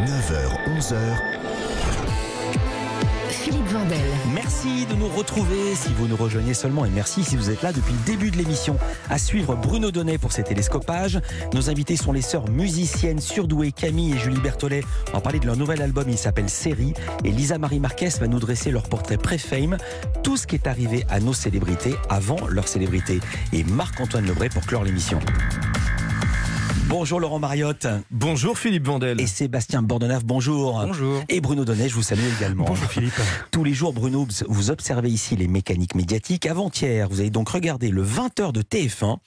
9h, 11h. Philippe Vandel. Merci de nous retrouver si vous nous rejoignez seulement et merci si vous êtes là depuis le début de l'émission. À suivre Bruno Donnet pour ses télescopages. Nos invités sont les sœurs musiciennes surdouées Camille et Julie Berthollet. On va parler de leur nouvel album, il s'appelle Série. Et Lisa Marie Marquez va nous dresser leur portrait pré-fame. Tout ce qui est arrivé à nos célébrités avant leur célébrité. Et Marc-Antoine Lebray pour clore l'émission. Bonjour Laurent Mariotte. Bonjour Philippe Vandel. Et Sébastien Bordenave, bonjour. Bonjour. Et Bruno Donnet, je vous salue également. Bonjour Philippe. Tous les jours, Bruno, vous observez ici les mécaniques médiatiques. Avant-hier, vous avez donc regardé le 20h de TF1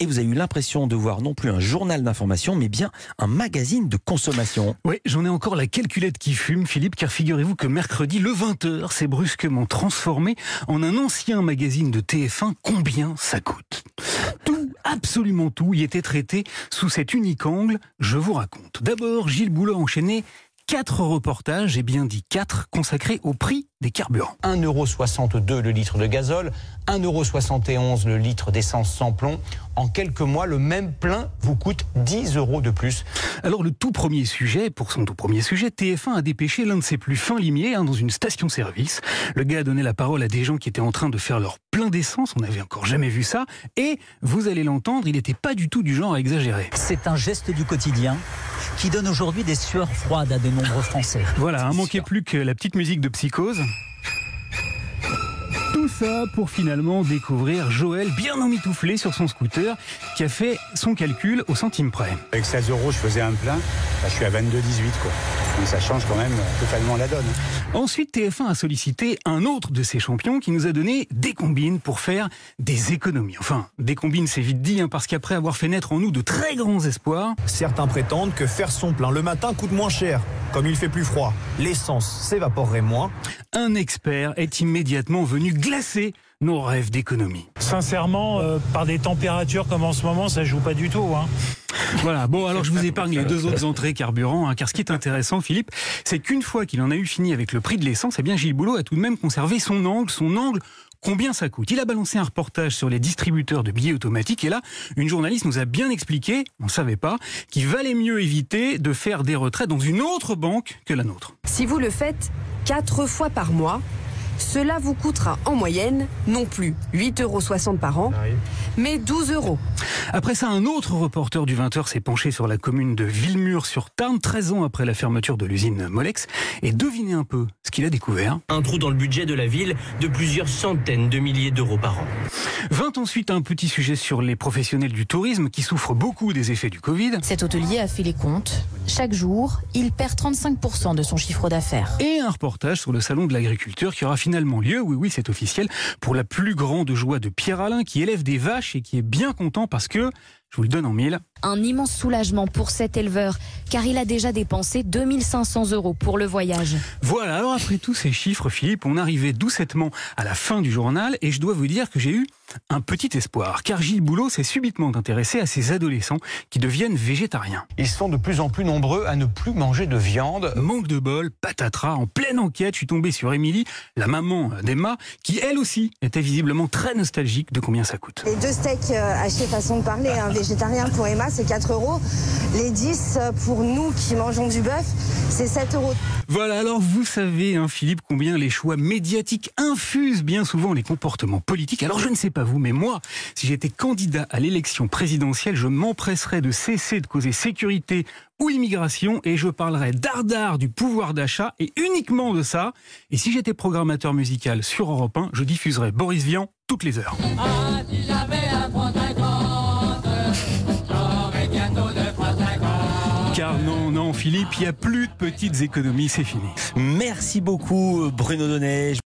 et vous avez eu l'impression de voir non plus un journal d'information, mais bien un magazine de consommation. Oui, j'en ai encore la calculette qui fume, Philippe, car figurez-vous que mercredi, le 20h, s'est brusquement transformé en un ancien magazine de TF1. Combien ça coûte? Tout, absolument tout, y était traité sous cet unique angle. Je vous raconte. D'abord, Gilles Boulot enchaîné quatre reportages, et bien dit quatre, consacrés au prix des carburants. 1,62€ le litre de gazole, 1,71€ le litre d'essence sans plomb. En quelques mois, le même plein vous coûte 10 euros de plus. Alors le tout premier sujet, pour son tout premier sujet, TF1 a dépêché l'un de ses plus fins limiers hein, dans une station-service. Le gars a donné la parole à des gens qui étaient en train de faire leur plein d'essence, on n'avait encore jamais vu ça, et vous allez l'entendre, il n'était pas du tout du genre à exagérer. C'est un geste du quotidien qui donne aujourd'hui des sueurs froides à de nombreux Français. Voilà, un manquait plus que la petite musique de psychose. Ça pour finalement découvrir Joël bien emmitouflé sur son scooter qui a fait son calcul au centime près. Avec 16 euros, je faisais un plein. Bah, je suis à 22,18 quoi. Donc ça change quand même totalement la donne. Ensuite, TF1 a sollicité un autre de ses champions qui nous a donné des combines pour faire des économies. Enfin, des combines, c'est vite dit, hein, parce qu'après avoir fait naître en nous de très grands espoirs, Certains prétendent que faire son plein le matin coûte moins cher. Comme il fait plus froid, l'essence s'évaporerait moins. Un expert est immédiatement venu glacer nos rêves d'économie. Sincèrement, euh, par des températures comme en ce moment, ça joue pas du tout. Hein. Voilà, bon, alors je vous épargne les deux autres entrées carburant, hein, car ce qui est intéressant, Philippe, c'est qu'une fois qu'il en a eu fini avec le prix de l'essence, eh bien Gilles Boulot a tout de même conservé son angle, son angle. Combien ça coûte Il a balancé un reportage sur les distributeurs de billets automatiques et là, une journaliste nous a bien expliqué, on ne savait pas, qu'il valait mieux éviter de faire des retraits dans une autre banque que la nôtre. Si vous le faites 4 fois par mois, cela vous coûtera en moyenne non plus 8,60 euros par an, mais 12 euros. Après ça, un autre reporter du 20h s'est penché sur la commune de Villemur-sur-Tarn, 13 ans après la fermeture de l'usine Molex, et devinez un peu ce qu'il a découvert. Un trou dans le budget de la ville de plusieurs centaines de milliers d'euros par an. Vint ensuite un petit sujet sur les professionnels du tourisme qui souffrent beaucoup des effets du Covid. Cet hôtelier a fait les comptes. Chaque jour, il perd 35% de son chiffre d'affaires. Et un reportage sur le salon de l'agriculture qui aura finalement lieu, oui oui c'est officiel, pour la plus grande joie de Pierre Alain qui élève des vaches et qui est bien content parce que, je vous le donne en mille, Un immense soulagement pour cet éleveur, car il a déjà dépensé 2500 euros pour le voyage. Voilà, alors après tous ces chiffres, Philippe, on arrivait doucettement à la fin du journal et je dois vous dire que j'ai eu un petit espoir, car Gilles Boulot s'est subitement intéressé à ces adolescents qui deviennent végétariens. Ils sont de plus en plus nombreux à ne plus manger de viande. Manque de bol, patatras, en pleine enquête, je suis tombé sur Émilie, la maman d'Emma, qui elle aussi était visiblement très nostalgique de combien ça coûte. Les deux steaks euh, achetés façon de parler, un végétarien pour Emma c'est 4 euros. Les 10 euh, pour nous qui mangeons du bœuf, c'est 7 euros. Voilà, alors vous savez, hein, Philippe, combien les choix médiatiques infusent bien souvent les comportements politiques. Alors je ne sais pas vous, mais moi, si j'étais candidat à l'élection présidentielle, je m'empresserais de cesser de causer sécurité ou immigration et je parlerais dardard du pouvoir d'achat et uniquement de ça. Et si j'étais programmateur musical sur Europe 1, je diffuserais Boris Vian toutes les heures. Car non, non, Philippe, il n'y a plus de petites économies, c'est fini. Merci beaucoup Bruno Donnet.